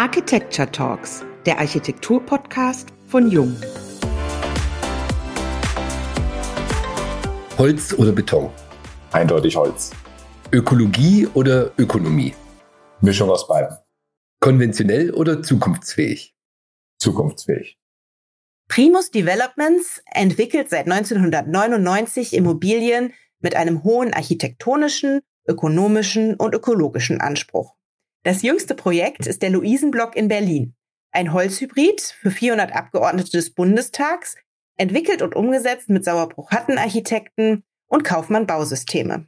Architecture Talks, der Architektur-Podcast von Jung. Holz oder Beton? Eindeutig Holz. Ökologie oder Ökonomie? Mischung aus beiden. Konventionell oder zukunftsfähig? Zukunftsfähig. Primus Developments entwickelt seit 1999 Immobilien mit einem hohen architektonischen, ökonomischen und ökologischen Anspruch. Das jüngste Projekt ist der Luisenblock in Berlin, ein Holzhybrid für 400 Abgeordnete des Bundestags, entwickelt und umgesetzt mit Sauerbruch-Hatten-Architekten und Kaufmann Bausysteme.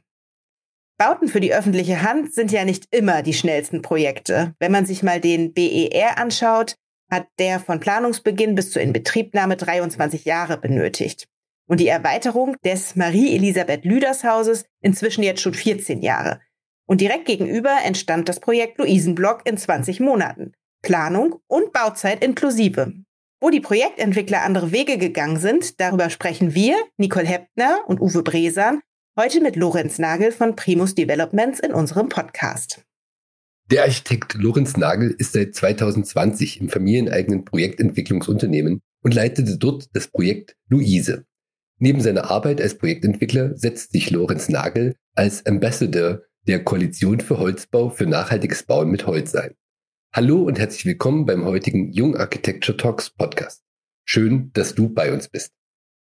Bauten für die öffentliche Hand sind ja nicht immer die schnellsten Projekte. Wenn man sich mal den BER anschaut, hat der von Planungsbeginn bis zur Inbetriebnahme 23 Jahre benötigt. Und die Erweiterung des Marie-Elisabeth Lüders Hauses inzwischen jetzt schon 14 Jahre. Und direkt gegenüber entstand das Projekt Luisenblock in 20 Monaten. Planung und Bauzeit inklusive. Wo die Projektentwickler andere Wege gegangen sind, darüber sprechen wir, Nicole Heppner und Uwe Bresan, heute mit Lorenz Nagel von Primus Developments in unserem Podcast. Der Architekt Lorenz Nagel ist seit 2020 im familieneigenen Projektentwicklungsunternehmen und leitete dort das Projekt Luise. Neben seiner Arbeit als Projektentwickler setzt sich Lorenz Nagel als Ambassador der Koalition für Holzbau für nachhaltiges Bauen mit Holz ein. Hallo und herzlich willkommen beim heutigen Jung Architecture Talks Podcast. Schön, dass du bei uns bist.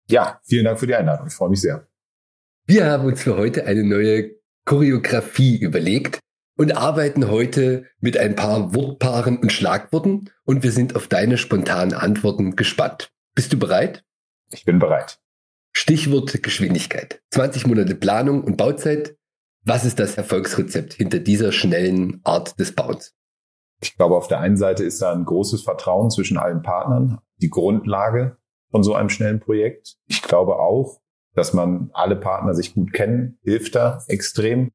Ja, vielen Dank für die Einladung. Ich freue mich sehr. Wir haben uns für heute eine neue Choreografie überlegt, und arbeiten heute mit ein paar Wortpaaren und Schlagworten und wir sind auf deine spontanen Antworten gespannt. Bist du bereit? Ich bin bereit. Stichwort Geschwindigkeit. 20 Monate Planung und Bauzeit. Was ist das Erfolgsrezept hinter dieser schnellen Art des Bauens? Ich glaube, auf der einen Seite ist da ein großes Vertrauen zwischen allen Partnern, die Grundlage von so einem schnellen Projekt. Ich glaube auch, dass man alle Partner sich gut kennen, hilft da extrem.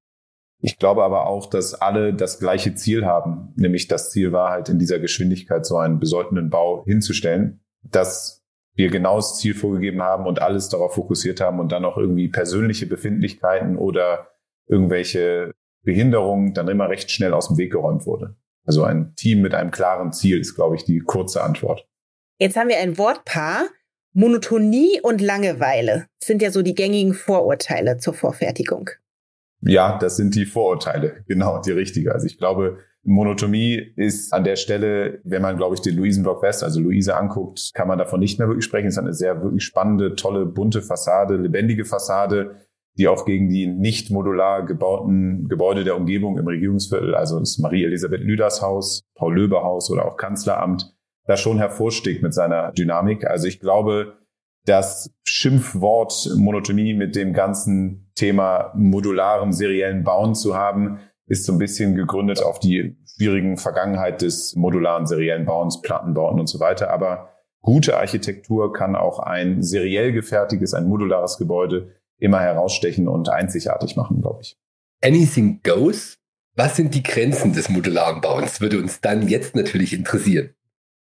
Ich glaube aber auch, dass alle das gleiche Ziel haben, nämlich das Ziel war halt in dieser Geschwindigkeit so einen bedeutenden Bau hinzustellen, dass wir genau das Ziel vorgegeben haben und alles darauf fokussiert haben und dann auch irgendwie persönliche Befindlichkeiten oder irgendwelche Behinderungen dann immer recht schnell aus dem Weg geräumt wurde. Also ein Team mit einem klaren Ziel ist, glaube ich, die kurze Antwort. Jetzt haben wir ein Wortpaar. Monotonie und Langeweile sind ja so die gängigen Vorurteile zur Vorfertigung. Ja, das sind die Vorurteile, genau, die richtige. Also ich glaube, Monotomie ist an der Stelle, wenn man, glaube ich, den Luisenblock West, also Luise anguckt, kann man davon nicht mehr wirklich sprechen. Es ist eine sehr wirklich spannende, tolle, bunte Fassade, lebendige Fassade, die auch gegen die nicht modular gebauten Gebäude der Umgebung im Regierungsviertel, also das Marie-Elisabeth Lüders Haus, Paul Löber Haus oder auch Kanzleramt, da schon hervorsticht mit seiner Dynamik. Also ich glaube, das Schimpfwort Monotonie mit dem ganzen Thema modularem seriellen Bauen zu haben, ist so ein bisschen gegründet auf die schwierigen Vergangenheit des modularen seriellen Bauens, Plattenbauten und so weiter. Aber gute Architektur kann auch ein seriell gefertigtes, ein modulares Gebäude immer herausstechen und einzigartig machen, glaube ich. Anything goes? Was sind die Grenzen des modularen Bauens? Würde uns dann jetzt natürlich interessieren.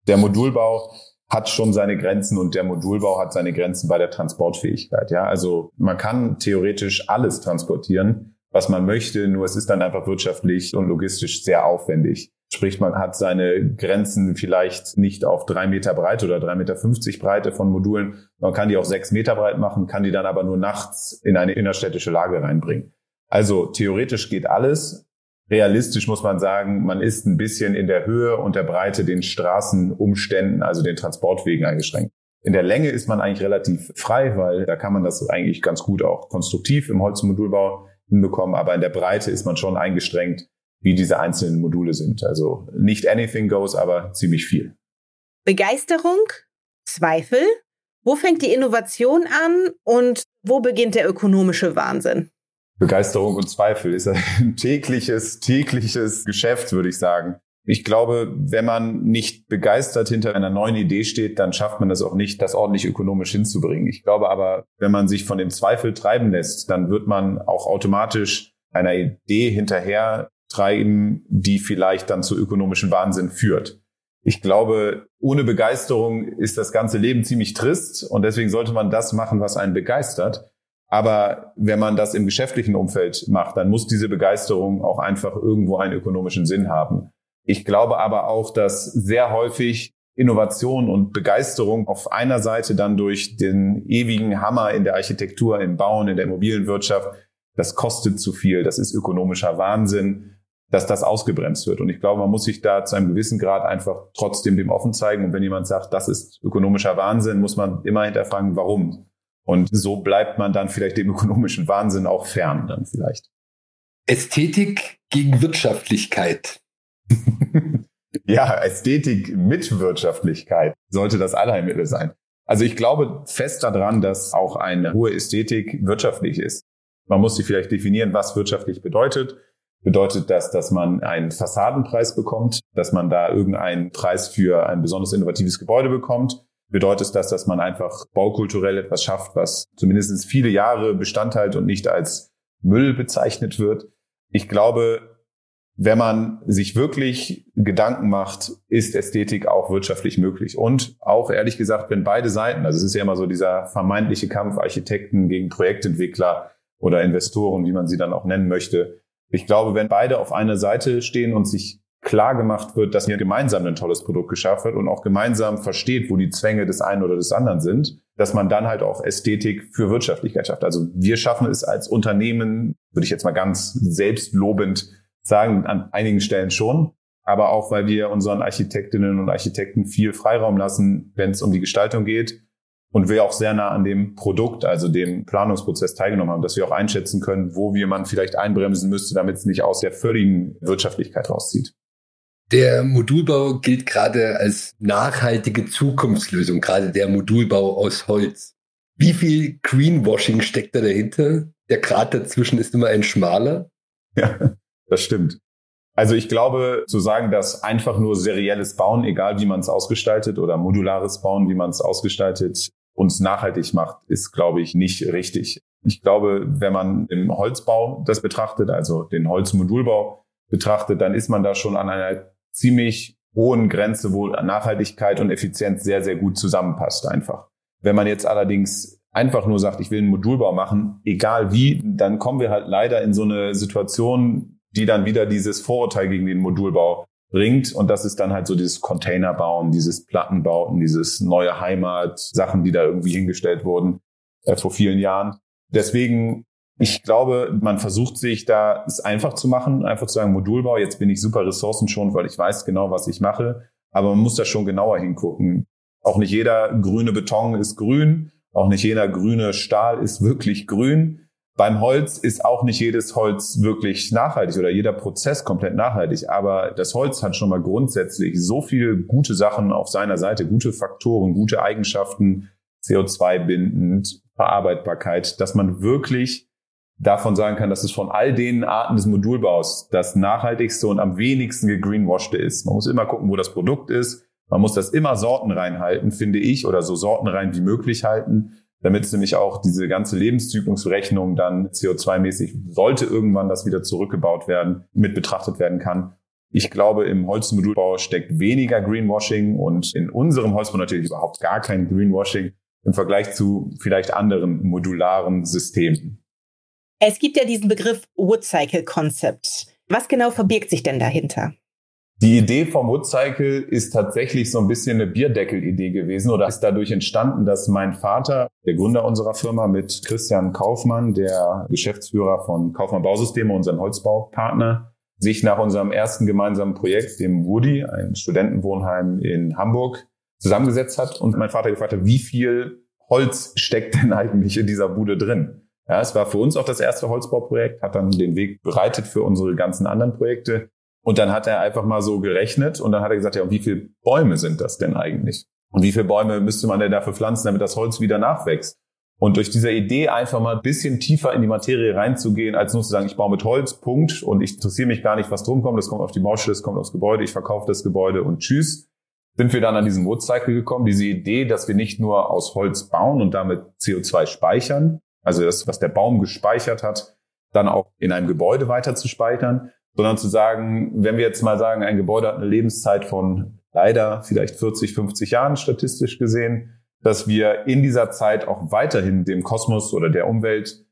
Der Modulbau hat schon seine Grenzen und der Modulbau hat seine Grenzen bei der Transportfähigkeit. Ja, also man kann theoretisch alles transportieren, was man möchte, nur es ist dann einfach wirtschaftlich und logistisch sehr aufwendig. Sprich, man hat seine Grenzen vielleicht nicht auf drei Meter breit oder drei Meter fünfzig Breite von Modulen. Man kann die auch sechs Meter breit machen, kann die dann aber nur nachts in eine innerstädtische Lage reinbringen. Also theoretisch geht alles. Realistisch muss man sagen, man ist ein bisschen in der Höhe und der Breite den Straßenumständen, also den Transportwegen eingeschränkt. In der Länge ist man eigentlich relativ frei, weil da kann man das eigentlich ganz gut auch konstruktiv im Holzmodulbau hinbekommen, aber in der Breite ist man schon eingeschränkt, wie diese einzelnen Module sind. Also nicht anything goes, aber ziemlich viel. Begeisterung, Zweifel, wo fängt die Innovation an und wo beginnt der ökonomische Wahnsinn? Begeisterung und Zweifel ist ein tägliches, tägliches Geschäft, würde ich sagen. Ich glaube, wenn man nicht begeistert hinter einer neuen Idee steht, dann schafft man das auch nicht, das ordentlich ökonomisch hinzubringen. Ich glaube aber, wenn man sich von dem Zweifel treiben lässt, dann wird man auch automatisch einer Idee hinterher treiben, die vielleicht dann zu ökonomischem Wahnsinn führt. Ich glaube, ohne Begeisterung ist das ganze Leben ziemlich trist und deswegen sollte man das machen, was einen begeistert. Aber wenn man das im geschäftlichen Umfeld macht, dann muss diese Begeisterung auch einfach irgendwo einen ökonomischen Sinn haben. Ich glaube aber auch, dass sehr häufig Innovation und Begeisterung auf einer Seite dann durch den ewigen Hammer in der Architektur, im Bauen, in der Immobilienwirtschaft, das kostet zu viel, das ist ökonomischer Wahnsinn, dass das ausgebremst wird. Und ich glaube, man muss sich da zu einem gewissen Grad einfach trotzdem dem offen zeigen. Und wenn jemand sagt, das ist ökonomischer Wahnsinn, muss man immer hinterfragen, warum. Und so bleibt man dann vielleicht dem ökonomischen Wahnsinn auch fern dann vielleicht. Ästhetik gegen Wirtschaftlichkeit. ja, Ästhetik mit Wirtschaftlichkeit sollte das Allheilmittel sein. Also ich glaube fest daran, dass auch eine hohe Ästhetik wirtschaftlich ist. Man muss sich vielleicht definieren, was wirtschaftlich bedeutet. Bedeutet das, dass man einen Fassadenpreis bekommt, dass man da irgendeinen Preis für ein besonders innovatives Gebäude bekommt? Bedeutet das, dass man einfach baukulturell etwas schafft, was zumindest viele Jahre Bestand hat und nicht als Müll bezeichnet wird? Ich glaube, wenn man sich wirklich Gedanken macht, ist Ästhetik auch wirtschaftlich möglich. Und auch ehrlich gesagt, wenn beide Seiten, also es ist ja immer so dieser vermeintliche Kampf Architekten gegen Projektentwickler oder Investoren, wie man sie dann auch nennen möchte, ich glaube, wenn beide auf einer Seite stehen und sich klar gemacht wird, dass hier gemeinsam ein tolles Produkt geschafft wird und auch gemeinsam versteht, wo die Zwänge des einen oder des anderen sind, dass man dann halt auch Ästhetik für Wirtschaftlichkeit schafft. Also wir schaffen es als Unternehmen, würde ich jetzt mal ganz selbstlobend sagen, an einigen Stellen schon, aber auch, weil wir unseren Architektinnen und Architekten viel Freiraum lassen, wenn es um die Gestaltung geht und wir auch sehr nah an dem Produkt, also dem Planungsprozess teilgenommen haben, dass wir auch einschätzen können, wo wir man vielleicht einbremsen müsste, damit es nicht aus der völligen Wirtschaftlichkeit rauszieht. Der Modulbau gilt gerade als nachhaltige Zukunftslösung, gerade der Modulbau aus Holz. Wie viel Greenwashing steckt da dahinter? Der Grad dazwischen ist immer ein schmaler. Ja, das stimmt. Also ich glaube, zu sagen, dass einfach nur serielles Bauen, egal wie man es ausgestaltet, oder modulares Bauen, wie man es ausgestaltet, uns nachhaltig macht, ist, glaube ich, nicht richtig. Ich glaube, wenn man im Holzbau das betrachtet, also den Holzmodulbau betrachtet, dann ist man da schon an einer ziemlich hohen Grenze, wo Nachhaltigkeit und Effizienz sehr, sehr gut zusammenpasst einfach. Wenn man jetzt allerdings einfach nur sagt, ich will einen Modulbau machen, egal wie, dann kommen wir halt leider in so eine Situation, die dann wieder dieses Vorurteil gegen den Modulbau bringt. Und das ist dann halt so dieses Containerbauen, dieses Plattenbauten, dieses neue Heimat, Sachen, die da irgendwie hingestellt wurden äh, vor vielen Jahren. Deswegen, ich glaube, man versucht sich da es einfach zu machen, einfach zu sagen, Modulbau, jetzt bin ich super ressourcenschonend, weil ich weiß genau, was ich mache. Aber man muss da schon genauer hingucken. Auch nicht jeder grüne Beton ist grün. Auch nicht jeder grüne Stahl ist wirklich grün. Beim Holz ist auch nicht jedes Holz wirklich nachhaltig oder jeder Prozess komplett nachhaltig. Aber das Holz hat schon mal grundsätzlich so viele gute Sachen auf seiner Seite, gute Faktoren, gute Eigenschaften, CO2 bindend, Verarbeitbarkeit, dass man wirklich davon sagen kann, dass es von all den Arten des Modulbaus das nachhaltigste und am wenigsten gegreenwashte ist. Man muss immer gucken, wo das Produkt ist. Man muss das immer sortenrein halten, finde ich, oder so sortenrein wie möglich halten damit es nämlich auch diese ganze Lebenszyklusrechnung dann CO2-mäßig, sollte irgendwann das wieder zurückgebaut werden, mit betrachtet werden kann. Ich glaube, im Holzmodulbau steckt weniger Greenwashing und in unserem Holzbau natürlich überhaupt gar kein Greenwashing im Vergleich zu vielleicht anderen modularen Systemen. Es gibt ja diesen Begriff Woodcycle Concept. Was genau verbirgt sich denn dahinter? Die Idee vom Woodcycle ist tatsächlich so ein bisschen eine Bierdeckel-Idee gewesen oder ist dadurch entstanden, dass mein Vater, der Gründer unserer Firma mit Christian Kaufmann, der Geschäftsführer von Kaufmann Bausysteme, unserem Holzbaupartner, sich nach unserem ersten gemeinsamen Projekt, dem Woody, ein Studentenwohnheim in Hamburg, zusammengesetzt hat und mein Vater gefragt hat, wie viel Holz steckt denn eigentlich in dieser Bude drin? Ja, es war für uns auch das erste Holzbauprojekt, hat dann den Weg bereitet für unsere ganzen anderen Projekte. Und dann hat er einfach mal so gerechnet und dann hat er gesagt, ja, und wie viele Bäume sind das denn eigentlich? Und wie viele Bäume müsste man denn dafür pflanzen, damit das Holz wieder nachwächst? Und durch diese Idee einfach mal ein bisschen tiefer in die Materie reinzugehen, als nur zu sagen, ich baue mit Holz, Punkt, und ich interessiere mich gar nicht, was drum kommt, das kommt auf die Baustelle, das kommt aufs Gebäude, ich verkaufe das Gebäude und tschüss, sind wir dann an diesen Woodcycle gekommen, diese Idee, dass wir nicht nur aus Holz bauen und damit CO2 speichern, also das, was der Baum gespeichert hat, dann auch in einem Gebäude weiter zu speichern, sondern zu sagen, wenn wir jetzt mal sagen, ein Gebäude hat eine Lebenszeit von leider vielleicht 40, 50 Jahren statistisch gesehen, dass wir in dieser Zeit auch weiterhin dem Kosmos oder der Umwelt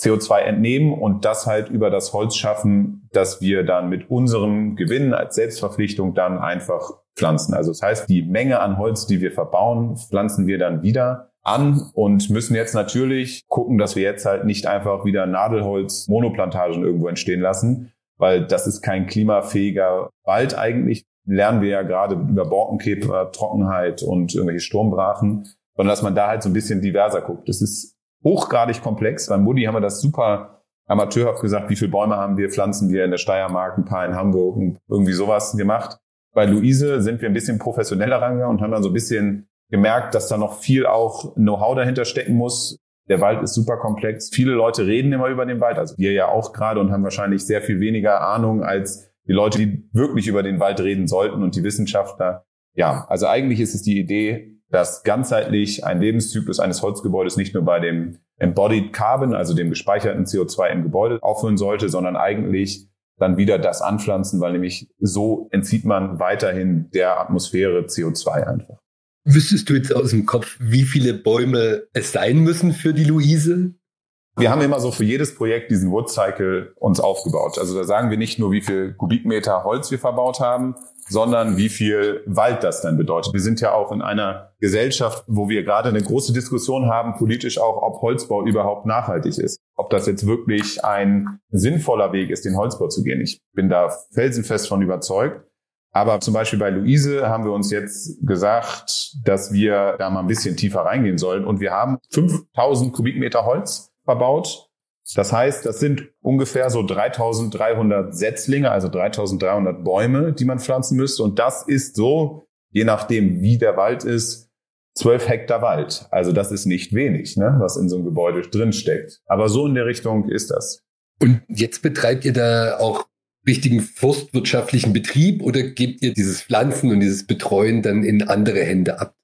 CO2 entnehmen und das halt über das Holz schaffen, dass wir dann mit unserem Gewinn als Selbstverpflichtung dann einfach pflanzen. Also das heißt, die Menge an Holz, die wir verbauen, pflanzen wir dann wieder an und müssen jetzt natürlich gucken, dass wir jetzt halt nicht einfach wieder Nadelholz Monoplantagen irgendwo entstehen lassen, weil das ist kein klimafähiger Wald eigentlich. Lernen wir ja gerade über Borkenkäfer, Trockenheit und irgendwelche Sturmbrachen, sondern dass man da halt so ein bisschen diverser guckt. Das ist hochgradig komplex. Beim Mudi haben wir das super amateurhaft gesagt, wie viele Bäume haben wir, pflanzen wir in der Steiermark, ein paar in Hamburg und irgendwie sowas gemacht. Bei Luise sind wir ein bisschen professioneller rangegangen und haben dann so ein bisschen gemerkt, dass da noch viel auch Know-how dahinter stecken muss. Der Wald ist super komplex. Viele Leute reden immer über den Wald, also wir ja auch gerade und haben wahrscheinlich sehr viel weniger Ahnung als die Leute, die wirklich über den Wald reden sollten und die Wissenschaftler. Ja, also eigentlich ist es die Idee, dass ganzheitlich ein Lebenszyklus eines Holzgebäudes nicht nur bei dem Embodied Carbon, also dem gespeicherten CO2 im Gebäude aufhören sollte, sondern eigentlich dann wieder das anpflanzen, weil nämlich so entzieht man weiterhin der Atmosphäre CO2 einfach. Wüsstest du jetzt aus dem Kopf, wie viele Bäume es sein müssen für die Luise? Wir haben immer so für jedes Projekt diesen Wood Cycle uns aufgebaut. Also da sagen wir nicht nur, wie viel Kubikmeter Holz wir verbaut haben, sondern wie viel Wald das dann bedeutet. Wir sind ja auch in einer Gesellschaft, wo wir gerade eine große Diskussion haben, politisch auch, ob Holzbau überhaupt nachhaltig ist. Ob das jetzt wirklich ein sinnvoller Weg ist, den Holzbau zu gehen. Ich bin da felsenfest von überzeugt. Aber zum Beispiel bei Luise haben wir uns jetzt gesagt, dass wir da mal ein bisschen tiefer reingehen sollen. Und wir haben 5000 Kubikmeter Holz verbaut das heißt, das sind ungefähr so 3300 Setzlinge, also 3300 Bäume, die man pflanzen müsste. Und das ist so, je nachdem, wie der Wald ist, 12 Hektar Wald. Also das ist nicht wenig, ne, was in so einem Gebäude drinsteckt. Aber so in der Richtung ist das. Und jetzt betreibt ihr da auch richtigen forstwirtschaftlichen Betrieb oder gebt ihr dieses Pflanzen und dieses Betreuen dann in andere Hände ab?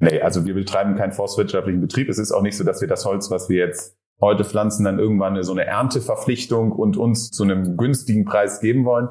Nee, also wir betreiben keinen forstwirtschaftlichen Betrieb. Es ist auch nicht so, dass wir das Holz, was wir jetzt heute pflanzen, dann irgendwann so eine Ernteverpflichtung und uns zu einem günstigen Preis geben wollen,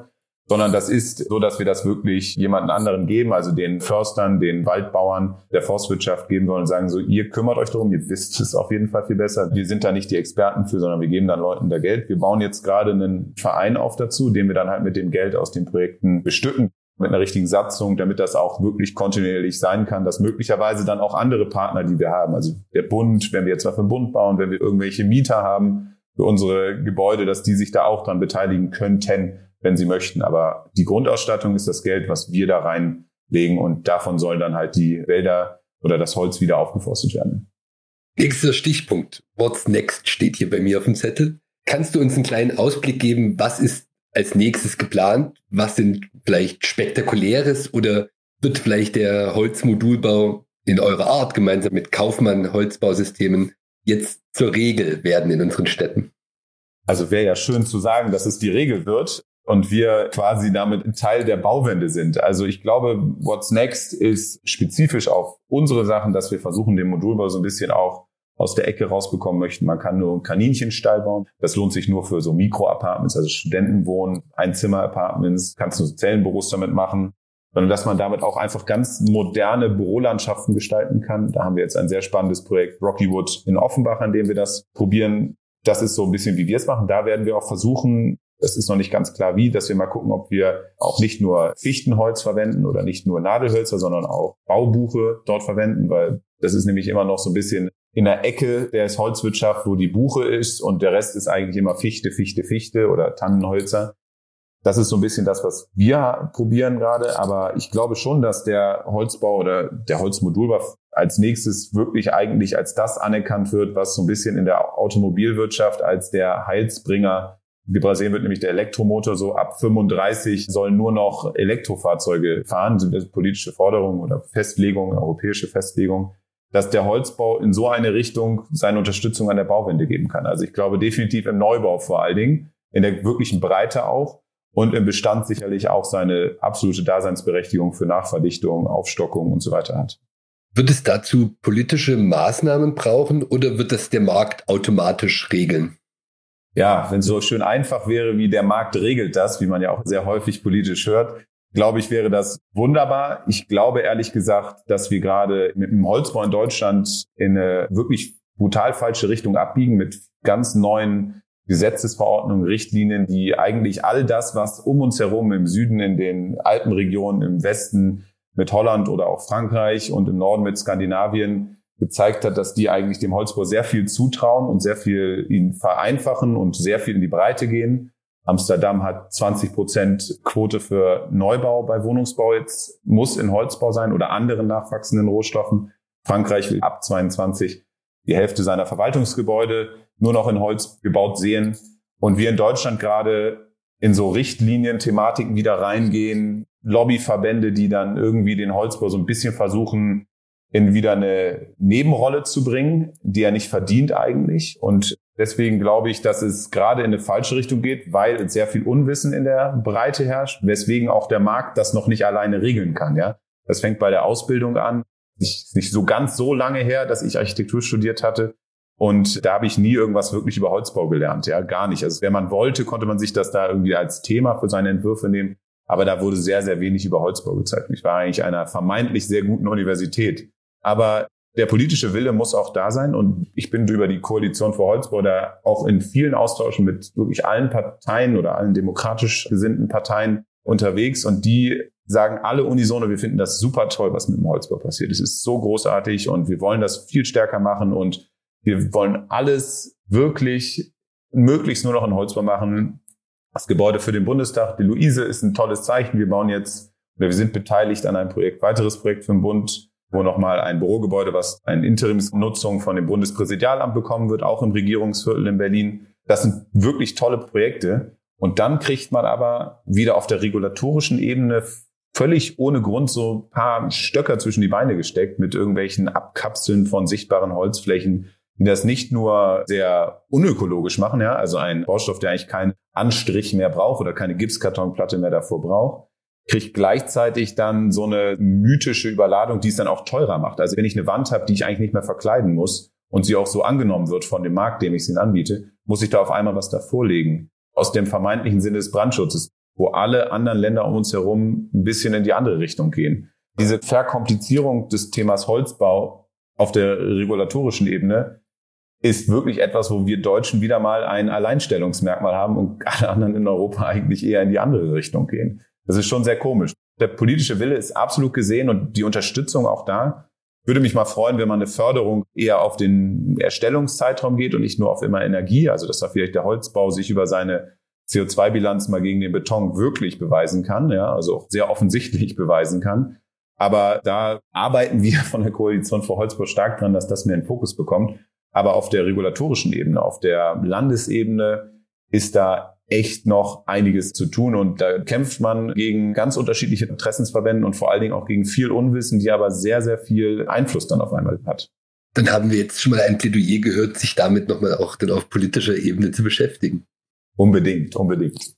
sondern das ist so, dass wir das wirklich jemanden anderen geben, also den Förstern, den Waldbauern der Forstwirtschaft geben wollen und sagen so, ihr kümmert euch darum, ihr wisst es auf jeden Fall viel besser. Wir sind da nicht die Experten für, sondern wir geben dann Leuten da Geld. Wir bauen jetzt gerade einen Verein auf dazu, den wir dann halt mit dem Geld aus den Projekten bestücken mit einer richtigen Satzung, damit das auch wirklich kontinuierlich sein kann, dass möglicherweise dann auch andere Partner, die wir haben, also der Bund, wenn wir jetzt mal für den Bund bauen, wenn wir irgendwelche Mieter haben für unsere Gebäude, dass die sich da auch dran beteiligen könnten, wenn sie möchten. Aber die Grundausstattung ist das Geld, was wir da reinlegen und davon sollen dann halt die Wälder oder das Holz wieder aufgeforstet werden. Nächster Stichpunkt. What's next steht hier bei mir auf dem Zettel. Kannst du uns einen kleinen Ausblick geben, was ist als nächstes geplant? Was sind vielleicht spektakuläres oder wird vielleicht der Holzmodulbau in eurer Art gemeinsam mit Kaufmann Holzbausystemen jetzt zur Regel werden in unseren Städten? Also wäre ja schön zu sagen, dass es die Regel wird und wir quasi damit Teil der Bauwende sind. Also ich glaube, what's next ist spezifisch auf unsere Sachen, dass wir versuchen, den Modulbau so ein bisschen auch aus der Ecke rausbekommen möchten. Man kann nur einen Kaninchenstall bauen. Das lohnt sich nur für so Mikro-Apartments, also Studentenwohnen, Einzimmer-Apartments, kannst du Zellenbüros damit machen sondern dass man damit auch einfach ganz moderne Bürolandschaften gestalten kann. Da haben wir jetzt ein sehr spannendes Projekt Rockywood in Offenbach, an dem wir das probieren. Das ist so ein bisschen, wie wir es machen. Da werden wir auch versuchen, es ist noch nicht ganz klar wie, dass wir mal gucken, ob wir auch nicht nur Fichtenholz verwenden oder nicht nur Nadelhölzer, sondern auch Baubuche dort verwenden, weil das ist nämlich immer noch so ein bisschen in der Ecke der Holzwirtschaft, wo die Buche ist und der Rest ist eigentlich immer Fichte, Fichte, Fichte oder Tannenholzer. Das ist so ein bisschen das, was wir probieren gerade. Aber ich glaube schon, dass der Holzbau oder der Holzmodulbau als nächstes wirklich eigentlich als das anerkannt wird, was so ein bisschen in der Automobilwirtschaft als der Heilsbringer wie Brasilien wird nämlich der Elektromotor so ab 35 sollen nur noch Elektrofahrzeuge fahren, sind das politische Forderungen oder Festlegungen, europäische Festlegungen dass der Holzbau in so eine Richtung seine Unterstützung an der Bauwende geben kann. Also ich glaube definitiv im Neubau vor allen Dingen, in der wirklichen Breite auch und im Bestand sicherlich auch seine absolute Daseinsberechtigung für Nachverdichtung, Aufstockung und so weiter hat. Wird es dazu politische Maßnahmen brauchen oder wird das der Markt automatisch regeln? Ja, wenn es so schön einfach wäre, wie der Markt regelt das, wie man ja auch sehr häufig politisch hört, glaube ich, wäre das wunderbar. Ich glaube ehrlich gesagt, dass wir gerade mit dem Holzbau in Deutschland in eine wirklich brutal falsche Richtung abbiegen mit ganz neuen Gesetzesverordnungen, Richtlinien, die eigentlich all das, was um uns herum im Süden, in den Alpenregionen, im Westen mit Holland oder auch Frankreich und im Norden mit Skandinavien gezeigt hat, dass die eigentlich dem Holzbau sehr viel zutrauen und sehr viel ihn vereinfachen und sehr viel in die Breite gehen. Amsterdam hat 20 Prozent Quote für Neubau bei Wohnungsbau jetzt, muss in Holzbau sein oder anderen nachwachsenden Rohstoffen. Frankreich will ab 22 die Hälfte seiner Verwaltungsgebäude nur noch in Holz gebaut sehen. Und wir in Deutschland gerade in so Richtlinien-Thematiken wieder reingehen, Lobbyverbände, die dann irgendwie den Holzbau so ein bisschen versuchen, in wieder eine Nebenrolle zu bringen, die er nicht verdient eigentlich. Und deswegen glaube ich, dass es gerade in eine falsche Richtung geht, weil sehr viel Unwissen in der Breite herrscht, weswegen auch der Markt das noch nicht alleine regeln kann. Ja, das fängt bei der Ausbildung an. Nicht, nicht so ganz so lange her, dass ich Architektur studiert hatte. Und da habe ich nie irgendwas wirklich über Holzbau gelernt, ja, gar nicht. Also wenn man wollte, konnte man sich das da irgendwie als Thema für seine Entwürfe nehmen. Aber da wurde sehr, sehr wenig über Holzbau gezeigt. Ich war eigentlich einer vermeintlich sehr guten Universität. Aber der politische Wille muss auch da sein. Und ich bin über die Koalition für Holzbau da auch in vielen Austauschen mit wirklich allen Parteien oder allen demokratisch gesinnten Parteien unterwegs. Und die sagen alle unisono, wir finden das super toll, was mit dem Holzbau passiert. Es ist so großartig und wir wollen das viel stärker machen und wir wollen alles wirklich möglichst nur noch in Holzbau machen. Das Gebäude für den Bundestag, die Luise, ist ein tolles Zeichen. Wir bauen jetzt, oder wir sind beteiligt an einem Projekt, weiteres Projekt für den Bund, wo nochmal ein Bürogebäude, was eine Interimsnutzung von dem Bundespräsidialamt bekommen wird, auch im Regierungsviertel in Berlin. Das sind wirklich tolle Projekte. Und dann kriegt man aber wieder auf der regulatorischen Ebene völlig ohne Grund so ein paar Stöcker zwischen die Beine gesteckt mit irgendwelchen Abkapseln von sichtbaren Holzflächen, die das nicht nur sehr unökologisch machen, ja, also ein Baustoff, der eigentlich keinen Anstrich mehr braucht oder keine Gipskartonplatte mehr davor braucht, kriegt gleichzeitig dann so eine mythische Überladung, die es dann auch teurer macht. Also wenn ich eine Wand habe, die ich eigentlich nicht mehr verkleiden muss und sie auch so angenommen wird von dem Markt, dem ich sie anbiete, muss ich da auf einmal was davor legen. Aus dem vermeintlichen Sinne des Brandschutzes wo alle anderen Länder um uns herum ein bisschen in die andere Richtung gehen. Diese Verkomplizierung des Themas Holzbau auf der regulatorischen Ebene ist wirklich etwas, wo wir Deutschen wieder mal ein Alleinstellungsmerkmal haben und alle anderen in Europa eigentlich eher in die andere Richtung gehen. Das ist schon sehr komisch. Der politische Wille ist absolut gesehen und die Unterstützung auch da. Würde mich mal freuen, wenn man eine Förderung eher auf den Erstellungszeitraum geht und nicht nur auf immer Energie. Also, dass da vielleicht der Holzbau sich über seine CO2-Bilanz mal gegen den Beton wirklich beweisen kann, ja, also auch sehr offensichtlich beweisen kann. Aber da arbeiten wir von der Koalition für Holzbau stark dran, dass das mehr in Fokus bekommt. Aber auf der regulatorischen Ebene, auf der Landesebene ist da echt noch einiges zu tun und da kämpft man gegen ganz unterschiedliche Interessensverbände und vor allen Dingen auch gegen viel Unwissen, die aber sehr, sehr viel Einfluss dann auf einmal hat. Dann haben wir jetzt schon mal ein Plädoyer gehört, sich damit nochmal auch dann auf politischer Ebene zu beschäftigen. Unbedingt, unbedingt.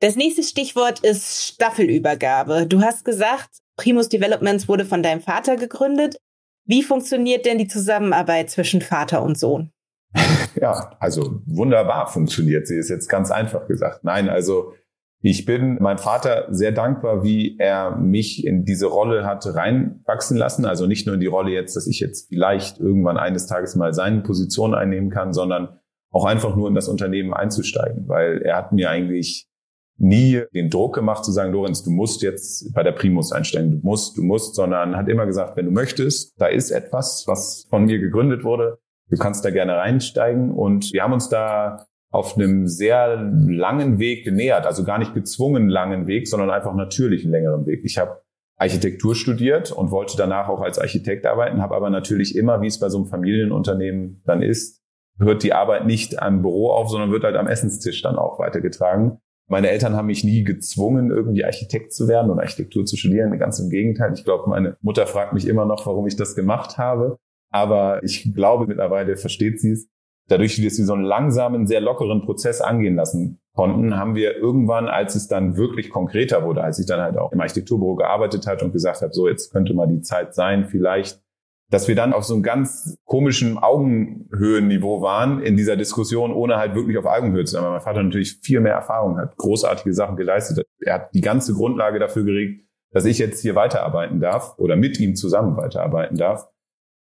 Das nächste Stichwort ist Staffelübergabe. Du hast gesagt, Primus Developments wurde von deinem Vater gegründet. Wie funktioniert denn die Zusammenarbeit zwischen Vater und Sohn? Ja, also wunderbar funktioniert sie, ist jetzt ganz einfach gesagt. Nein, also ich bin meinem Vater sehr dankbar, wie er mich in diese Rolle hat reinwachsen lassen. Also nicht nur in die Rolle jetzt, dass ich jetzt vielleicht irgendwann eines Tages mal seine Position einnehmen kann, sondern auch einfach nur in das Unternehmen einzusteigen, weil er hat mir eigentlich nie den Druck gemacht zu sagen, Lorenz, du musst jetzt bei der Primus einsteigen, du musst, du musst, sondern hat immer gesagt, wenn du möchtest, da ist etwas, was von mir gegründet wurde, du kannst da gerne reinsteigen und wir haben uns da auf einem sehr langen Weg genähert, also gar nicht gezwungen langen Weg, sondern einfach natürlich einen längeren Weg. Ich habe Architektur studiert und wollte danach auch als Architekt arbeiten, habe aber natürlich immer, wie es bei so einem Familienunternehmen dann ist, hört die Arbeit nicht am Büro auf, sondern wird halt am Essenstisch dann auch weitergetragen. Meine Eltern haben mich nie gezwungen, irgendwie Architekt zu werden und Architektur zu studieren. Ganz im Gegenteil. Ich glaube, meine Mutter fragt mich immer noch, warum ich das gemacht habe. Aber ich glaube, mittlerweile versteht sie es. Dadurch, dass wir so einen langsamen, sehr lockeren Prozess angehen lassen konnten, haben wir irgendwann, als es dann wirklich konkreter wurde, als ich dann halt auch im Architekturbüro gearbeitet hat und gesagt habe, so jetzt könnte mal die Zeit sein, vielleicht dass wir dann auf so einem ganz komischen Augenhöhenniveau waren in dieser Diskussion, ohne halt wirklich auf Augenhöhe zu sein. Weil mein Vater natürlich viel mehr Erfahrung hat, großartige Sachen geleistet. Er hat die ganze Grundlage dafür geregt, dass ich jetzt hier weiterarbeiten darf oder mit ihm zusammen weiterarbeiten darf.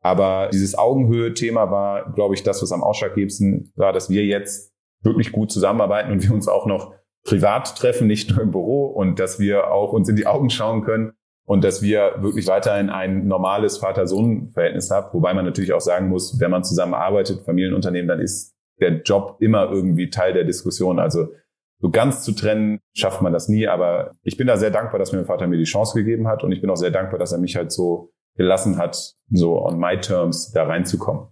Aber dieses Augenhöhe-Thema war, glaube ich, das, was am ausschlaggebendsten war, dass wir jetzt wirklich gut zusammenarbeiten und wir uns auch noch privat treffen, nicht nur im Büro und dass wir auch uns in die Augen schauen können und dass wir wirklich weiterhin ein normales Vater-Sohn-Verhältnis haben. Wobei man natürlich auch sagen muss, wenn man zusammenarbeitet, Familienunternehmen, dann ist der Job immer irgendwie Teil der Diskussion. Also so ganz zu trennen schafft man das nie. Aber ich bin da sehr dankbar, dass mir mein Vater mir die Chance gegeben hat und ich bin auch sehr dankbar, dass er mich halt so gelassen hat, so on my terms da reinzukommen.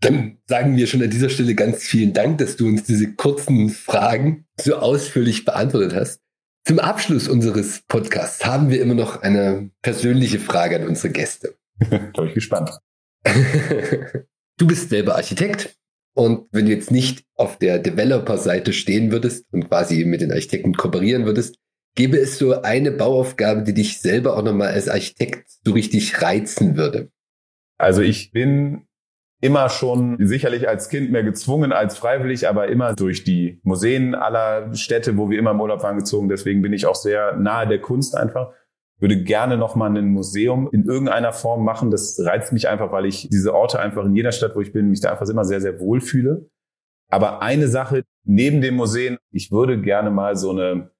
Dann sagen wir schon an dieser Stelle ganz vielen Dank, dass du uns diese kurzen Fragen so ausführlich beantwortet hast. Zum Abschluss unseres Podcasts haben wir immer noch eine persönliche Frage an unsere Gäste. da bin ich gespannt. du bist selber Architekt und wenn du jetzt nicht auf der Developer-Seite stehen würdest und quasi mit den Architekten kooperieren würdest, gäbe es so eine Bauaufgabe, die dich selber auch nochmal als Architekt so richtig reizen würde? Also ich bin immer schon sicherlich als Kind mehr gezwungen als freiwillig, aber immer durch die Museen aller Städte, wo wir immer im Urlaub waren, gezogen. Deswegen bin ich auch sehr nahe der Kunst einfach. Würde gerne nochmal ein Museum in irgendeiner Form machen. Das reizt mich einfach, weil ich diese Orte einfach in jeder Stadt, wo ich bin, mich da einfach immer sehr, sehr wohl fühle. Aber eine Sache neben dem Museen, ich würde gerne mal so eine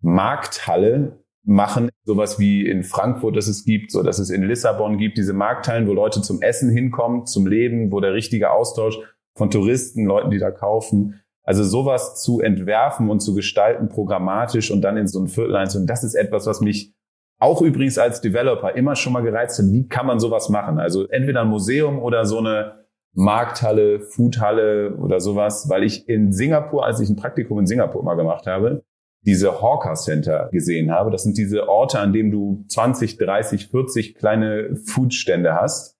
Markthalle machen, sowas wie in Frankfurt, dass es gibt, so dass es in Lissabon gibt, diese Markthallen, wo Leute zum Essen hinkommen, zum Leben, wo der richtige Austausch von Touristen, Leuten, die da kaufen. Also sowas zu entwerfen und zu gestalten, programmatisch und dann in so ein Viertel einzunehmen, das ist etwas, was mich auch übrigens als Developer immer schon mal gereizt hat. Wie kann man sowas machen? Also entweder ein Museum oder so eine Markthalle, Foodhalle oder sowas, weil ich in Singapur, als ich ein Praktikum in Singapur mal gemacht habe, diese Hawker Center gesehen habe. Das sind diese Orte, an denen du 20, 30, 40 kleine Foodstände hast,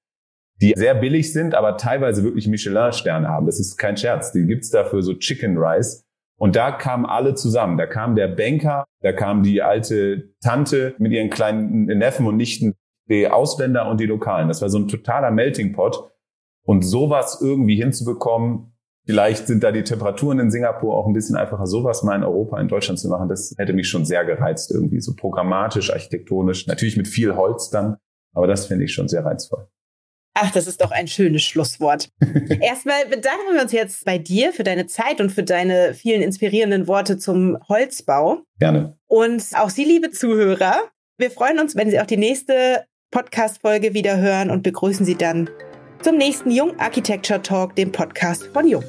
die sehr billig sind, aber teilweise wirklich Michelin-Sterne haben. Das ist kein Scherz. Die gibt's dafür so Chicken Rice. Und da kamen alle zusammen. Da kam der Banker, da kam die alte Tante mit ihren kleinen Neffen und Nichten, die Ausländer und die Lokalen. Das war so ein totaler Melting Pot. Und sowas irgendwie hinzubekommen, Vielleicht sind da die Temperaturen in Singapur auch ein bisschen einfacher. Sowas mal in Europa, in Deutschland zu machen, das hätte mich schon sehr gereizt irgendwie. So programmatisch, architektonisch, natürlich mit viel Holz dann. Aber das finde ich schon sehr reizvoll. Ach, das ist doch ein schönes Schlusswort. Erstmal bedanken wir uns jetzt bei dir für deine Zeit und für deine vielen inspirierenden Worte zum Holzbau. Gerne. Und auch Sie, liebe Zuhörer, wir freuen uns, wenn Sie auch die nächste Podcast-Folge wieder hören und begrüßen Sie dann zum nächsten Jung Architecture Talk, dem Podcast von Jung.